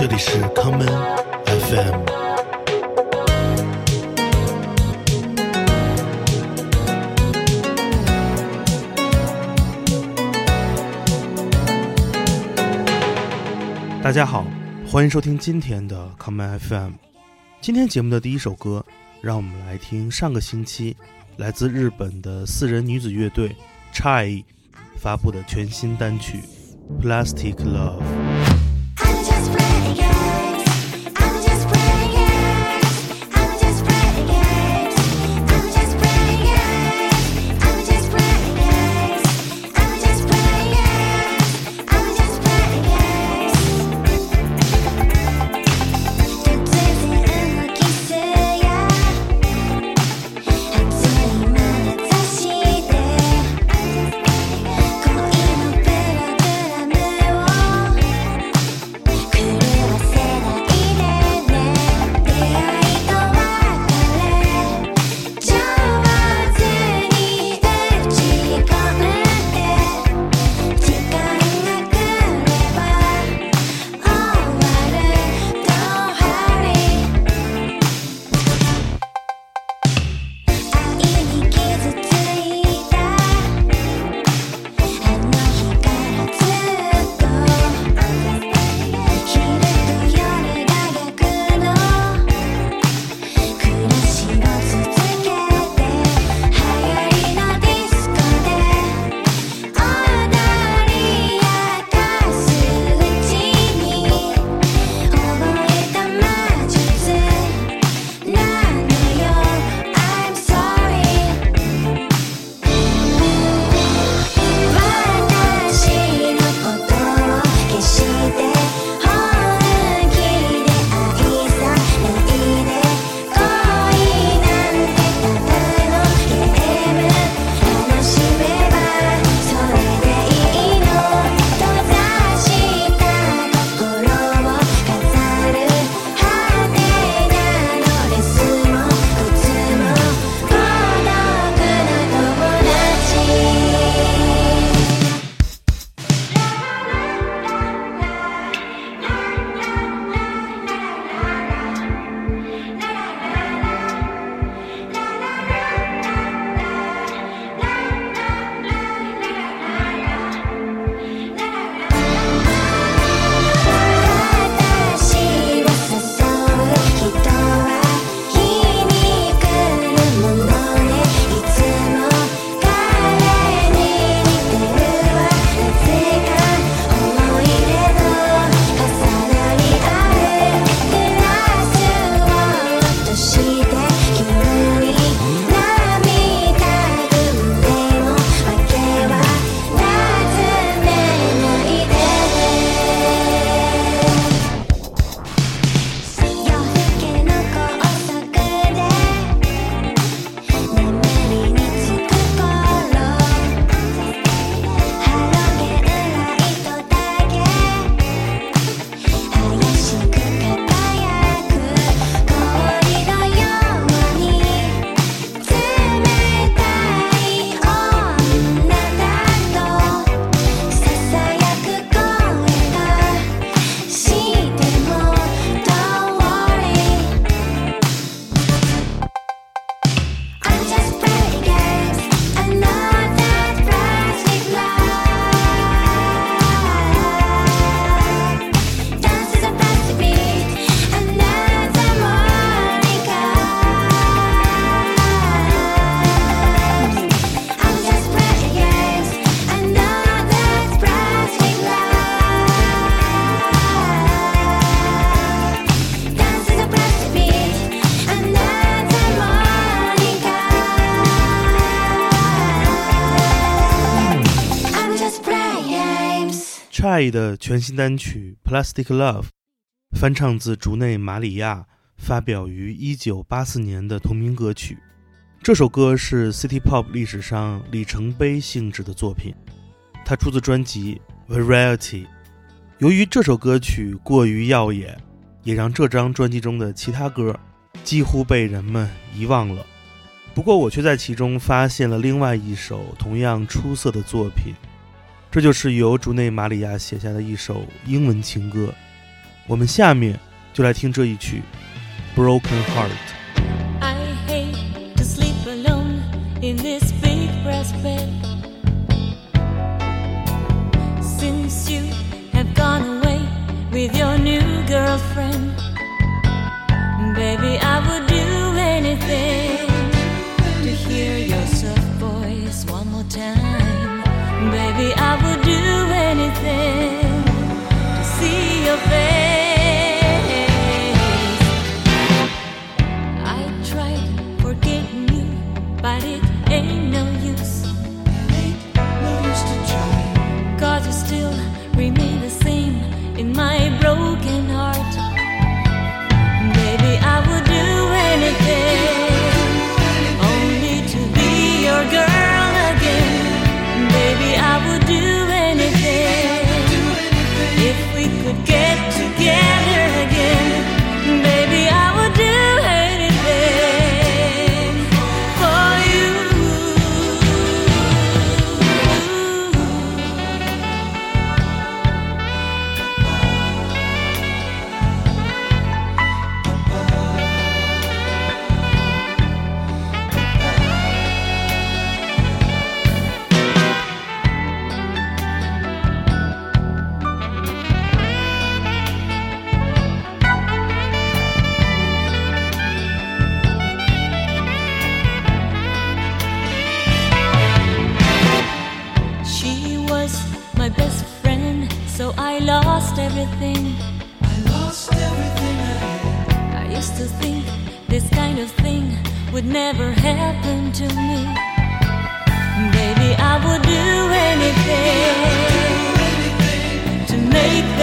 这里是康门 FM。大家好，欢迎收听今天的康门 FM。今天节目的第一首歌，让我们来听上个星期来自日本的四人女子乐队 Chi 发布的全新单曲《Plastic Love》。爱的全新单曲《Plastic Love》，翻唱自竹内马里亚发表于1984年的同名歌曲。这首歌是 City Pop 历史上里程碑性质的作品，它出自专辑《Variety》。由于这首歌曲过于耀眼，也让这张专辑中的其他歌几乎被人们遗忘了。不过，我却在其中发现了另外一首同样出色的作品。这就是由竹内玛里亚写下的一首英文情歌，我们下面就来听这一曲《Broken Heart》。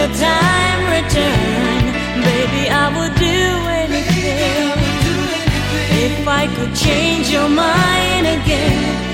your time return, baby, I would do anything. If I could change your mind again.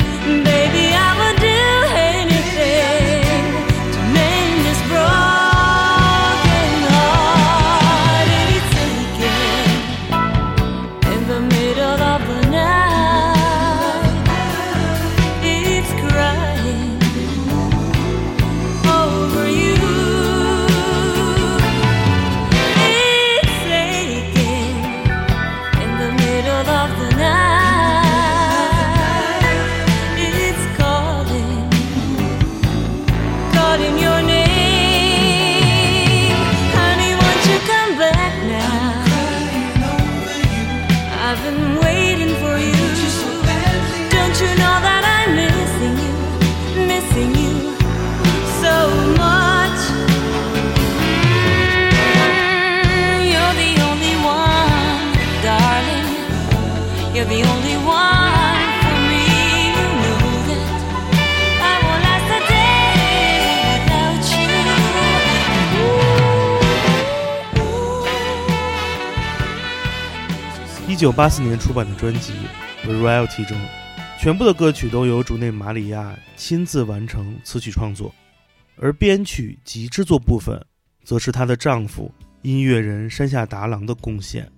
一九八四年出版的专辑《Variety》中，全部的歌曲都由竹内马里亚亲自完成词曲创作，而编曲及制作部分则是她的丈夫音乐人山下达郎的贡献。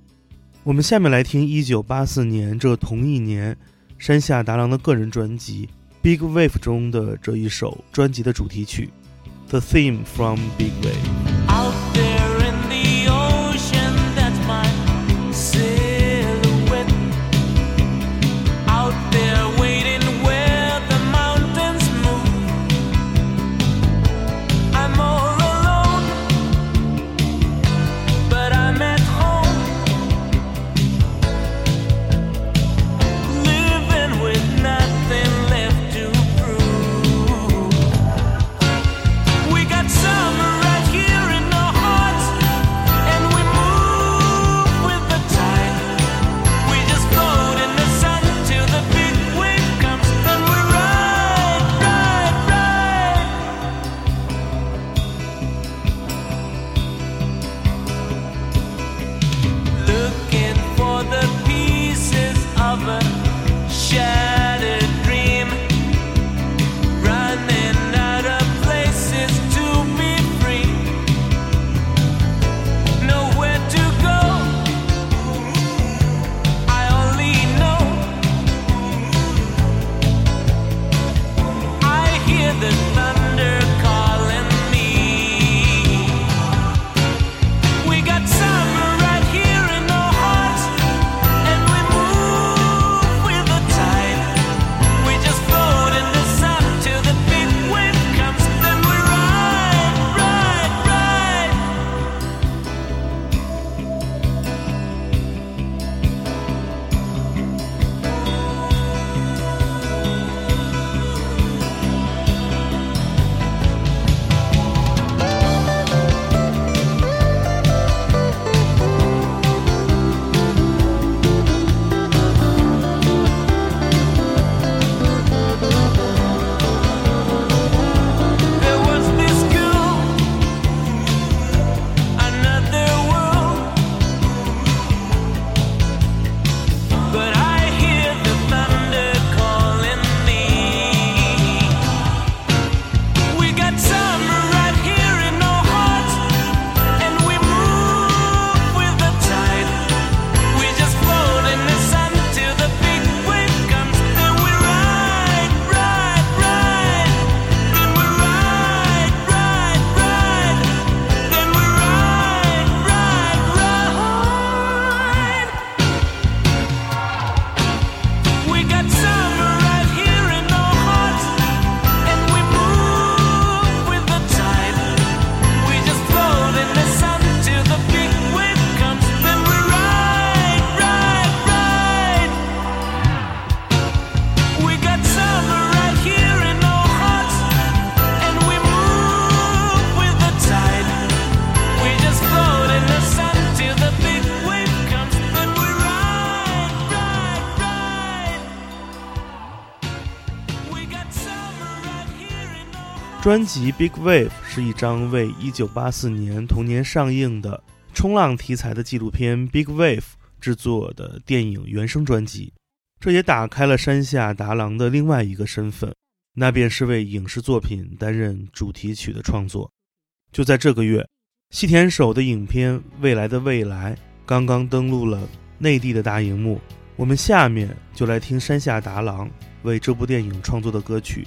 我们下面来听一九八四年这同一年山下达郎的个人专辑《Big Wave》中的这一首专辑的主题曲，《The Theme from Big Wave》。专辑《Big Wave》是一张为1984年同年上映的冲浪题材的纪录片《Big Wave》制作的电影原声专辑，这也打开了山下达郎的另外一个身份，那便是为影视作品担任主题曲的创作。就在这个月，细田守的影片《未来的未来》刚刚登陆了内地的大荧幕，我们下面就来听山下达郎为这部电影创作的歌曲。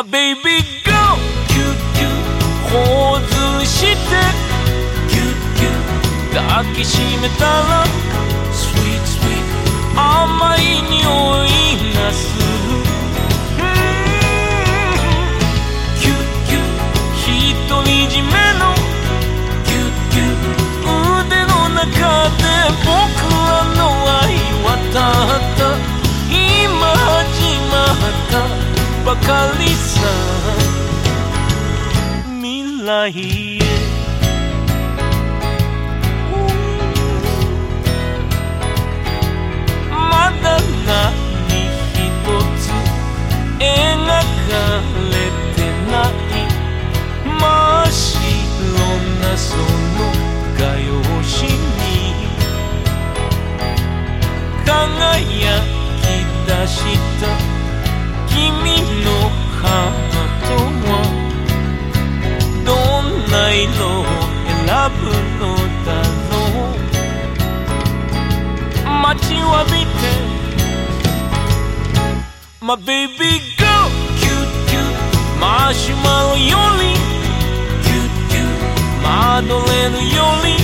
My baby go キュッキュッ頬ずしてキュッキュッ抱きしめたら Sweet sweet 甘い匂いがするキュッキュッ独り占めのキュッキュッ腕の中で僕らの愛はたった今始まったばかりさ未来へまだ何一つ描かれてない真っ白なその画用紙に輝く浴びて My baby g キュッキュッマシュマロよりキュッキュッマドレーヌより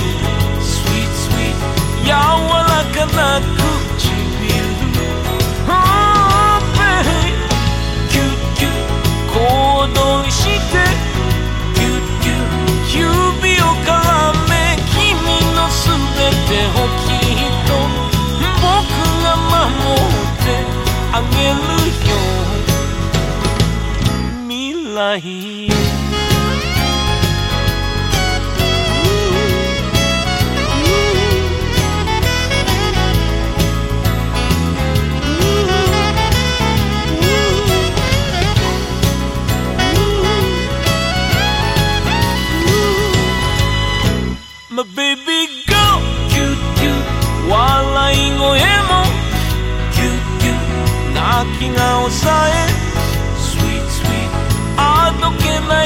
スイー e スイー e 柔らかな唇 Oh baby キュッキュッ小躍りしてキュッキュッ指を絡め君のすべてを消 Ibrahim. My baby girl, cute, cute, while I go emo, cute, cute, knocking out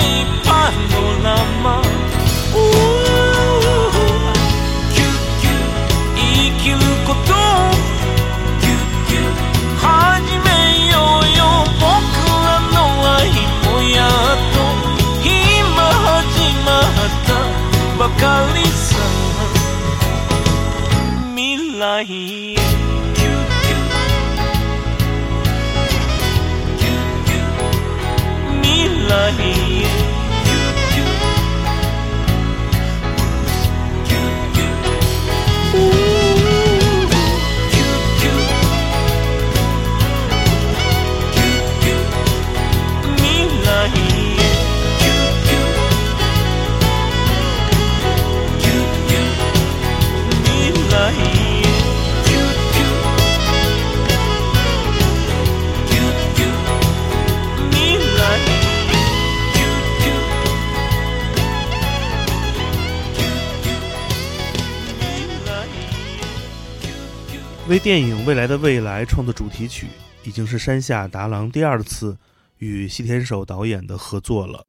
いパノキュキュきることキュキュじめようよくらの愛もやっまはじまったばかりさ未来へい」为电影《未来的未来》创作主题曲，已经是山下达郎第二次与西田守导演的合作了。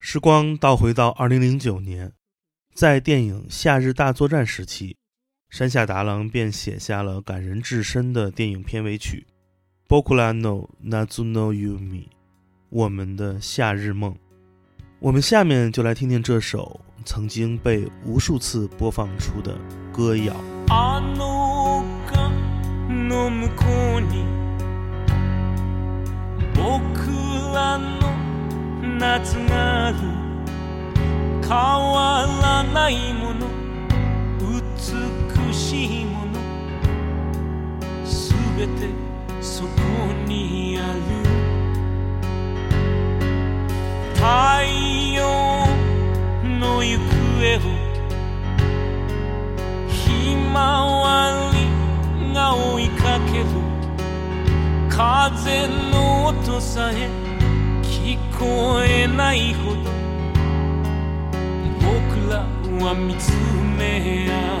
时光倒回到2009年，在电影《夏日大作战》时期，山下达郎便写下了感人至深的电影片尾曲《Nazuno Yumi》，我们的夏日梦。我们下面就来听听这首曾经被无数次播放出的歌谣。の向こうに僕らの夏がある変わらないもの美しいものすべてそこにある太陽の行方をひまわりが追いかける風の音さえ聞こえないほど僕らは見つめ合う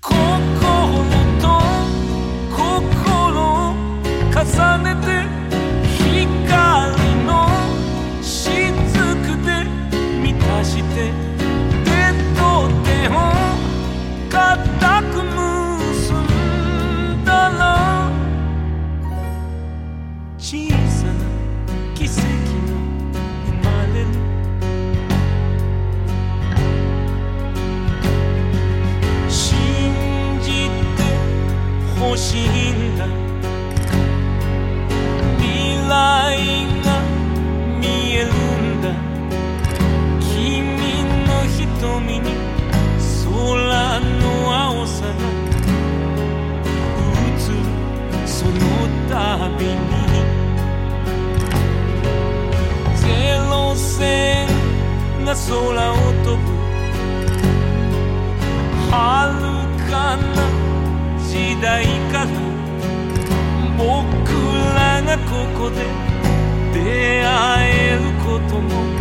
心と心重ねて空を飛ぶ遥かな時代から僕らがここで出会えることも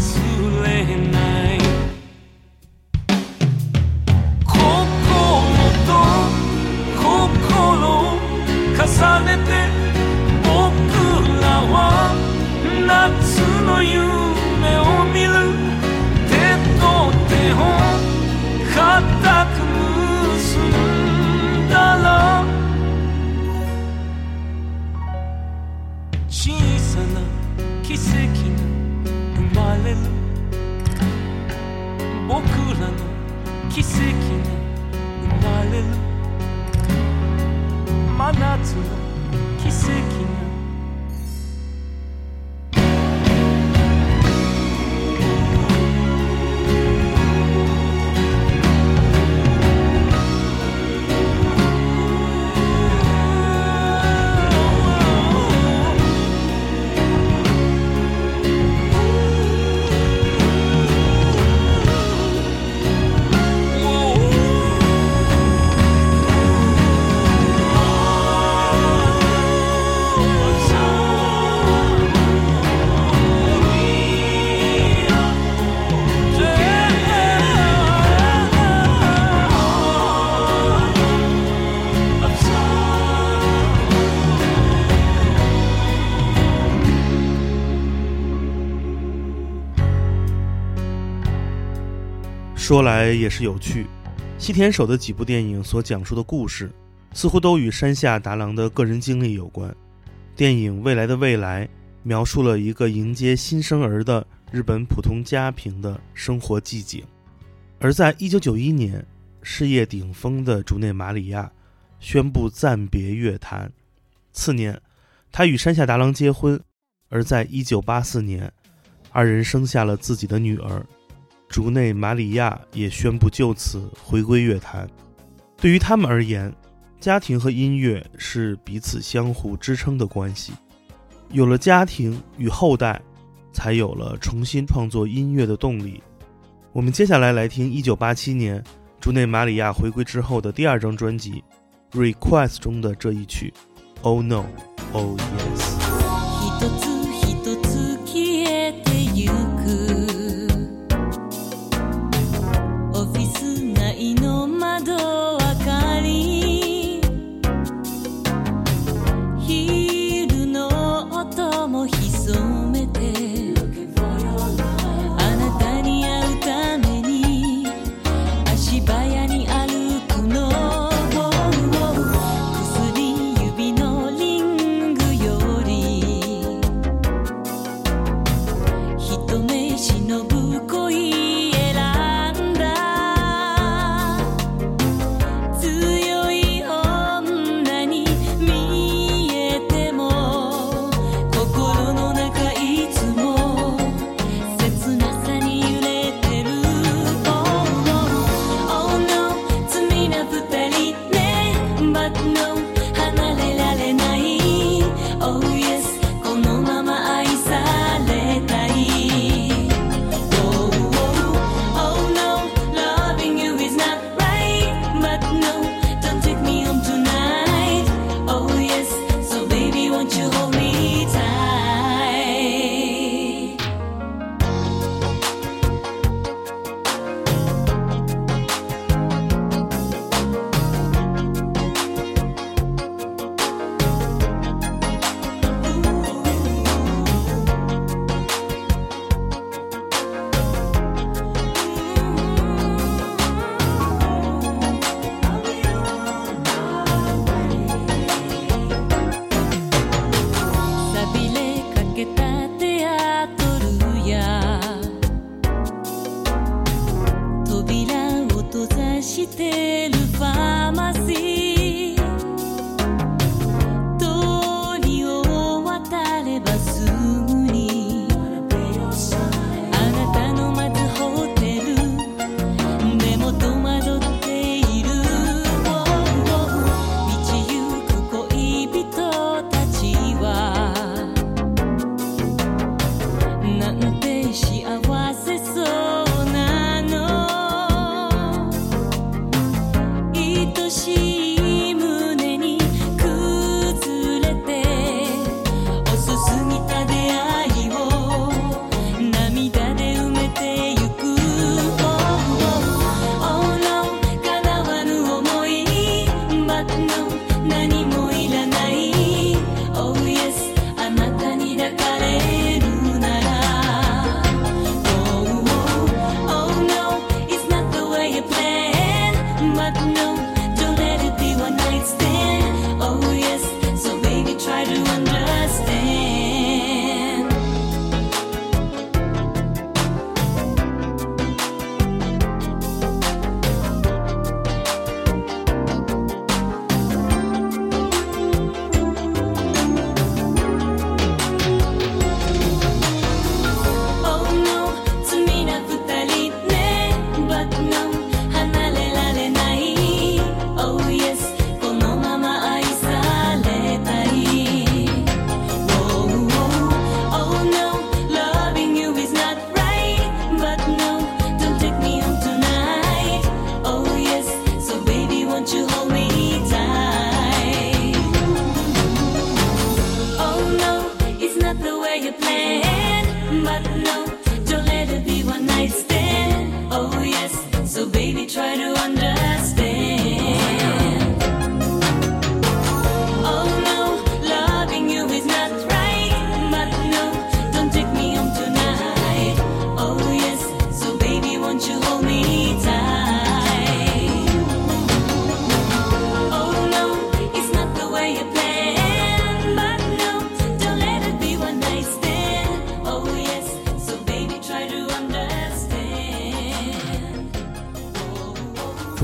too late night. 说来也是有趣，西田守的几部电影所讲述的故事，似乎都与山下达郎的个人经历有关。电影《未来的未来》描述了一个迎接新生儿的日本普通家庭的生活寂静，而在一九九一年，事业顶峰的竹内玛里亚宣布暂别乐坛。次年，他与山下达郎结婚，而在一九八四年，二人生下了自己的女儿。竹内玛里亚也宣布就此回归乐坛。对于他们而言，家庭和音乐是彼此相互支撑的关系。有了家庭与后代，才有了重新创作音乐的动力。我们接下来来听一九八七年竹内玛里亚回归之后的第二张专辑《Request》中的这一曲《Oh No, Oh Yes》。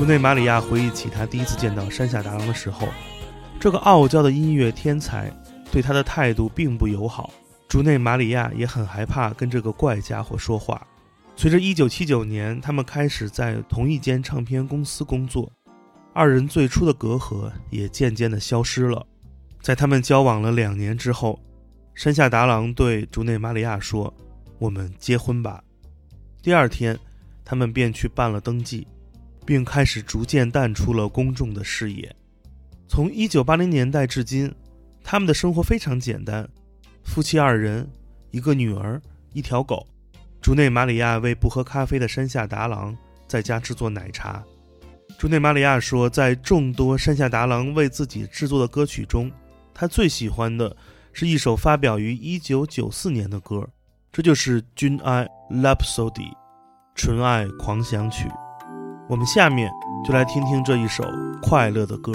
竹内马里亚回忆起他第一次见到山下达郎的时候，这个傲娇的音乐天才对他的态度并不友好。竹内马里亚也很害怕跟这个怪家伙说话。随着1979年，他们开始在同一间唱片公司工作，二人最初的隔阂也渐渐的消失了。在他们交往了两年之后，山下达郎对竹内马里亚说：“我们结婚吧。”第二天，他们便去办了登记。并开始逐渐淡出了公众的视野。从一九八零年代至今，他们的生活非常简单：夫妻二人，一个女儿，一条狗。竹内玛里亚为不喝咖啡的山下达郎在家制作奶茶。竹内玛里亚说，在众多山下达郎为自己制作的歌曲中，他最喜欢的是一首发表于一九九四年的歌，这就是《君爱》（Lapsody，纯爱狂想曲）。我们下面就来听听这一首快乐的歌。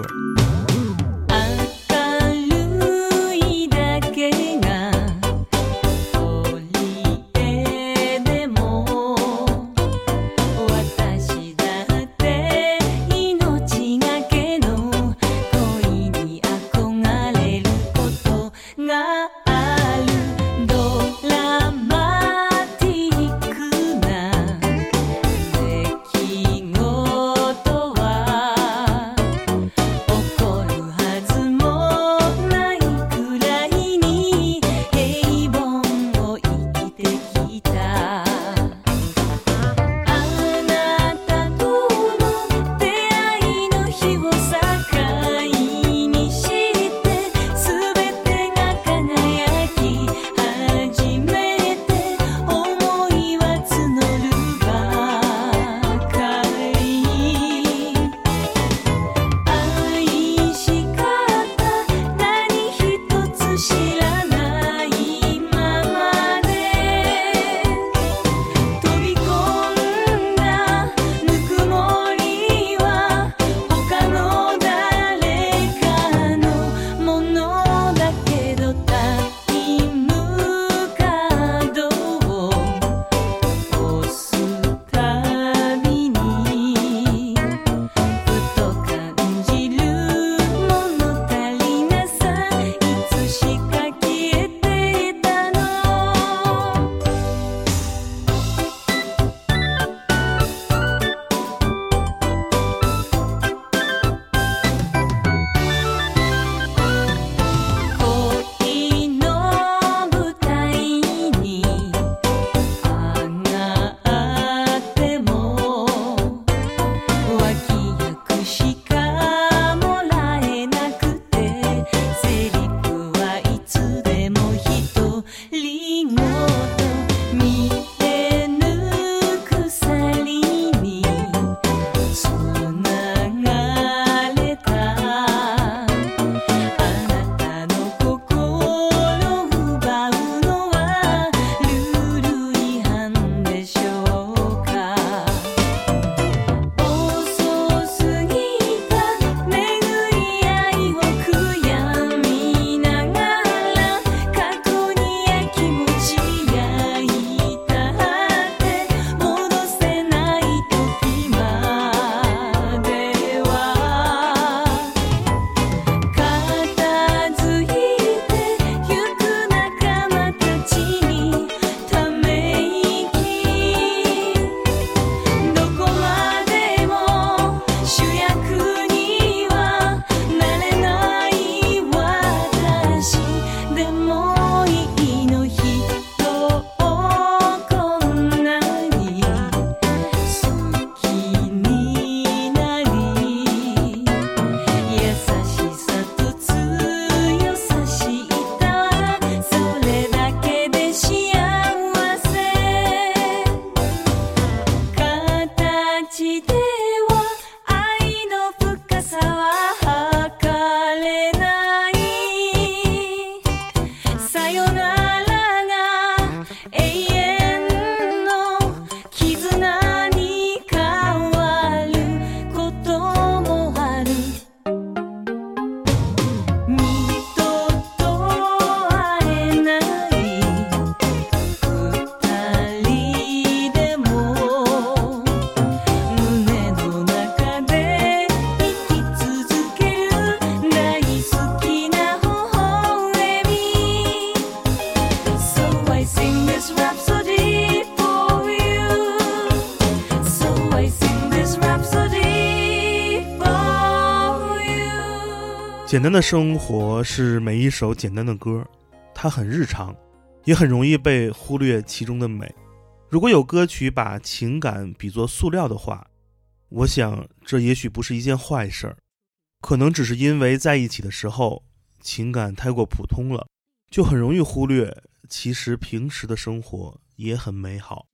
简单的生活是每一首简单的歌，它很日常，也很容易被忽略其中的美。如果有歌曲把情感比作塑料的话，我想这也许不是一件坏事儿，可能只是因为在一起的时候情感太过普通了，就很容易忽略其实平时的生活也很美好。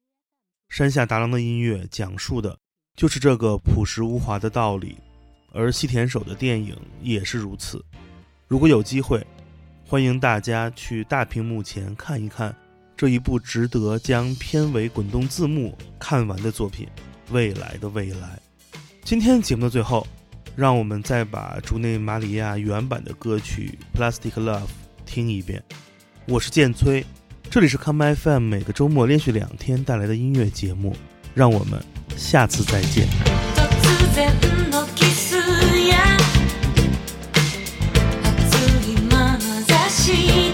山下达郎的音乐讲述的就是这个朴实无华的道理。而西田守的电影也是如此。如果有机会，欢迎大家去大屏幕前看一看这一部值得将片尾滚动字幕看完的作品《未来的未来》。今天节目的最后，让我们再把竹内·马里亚原版的歌曲《Plastic Love》听一遍。我是建崔，这里是 Come FM，每个周末连续两天带来的音乐节目。让我们下次再见。tree.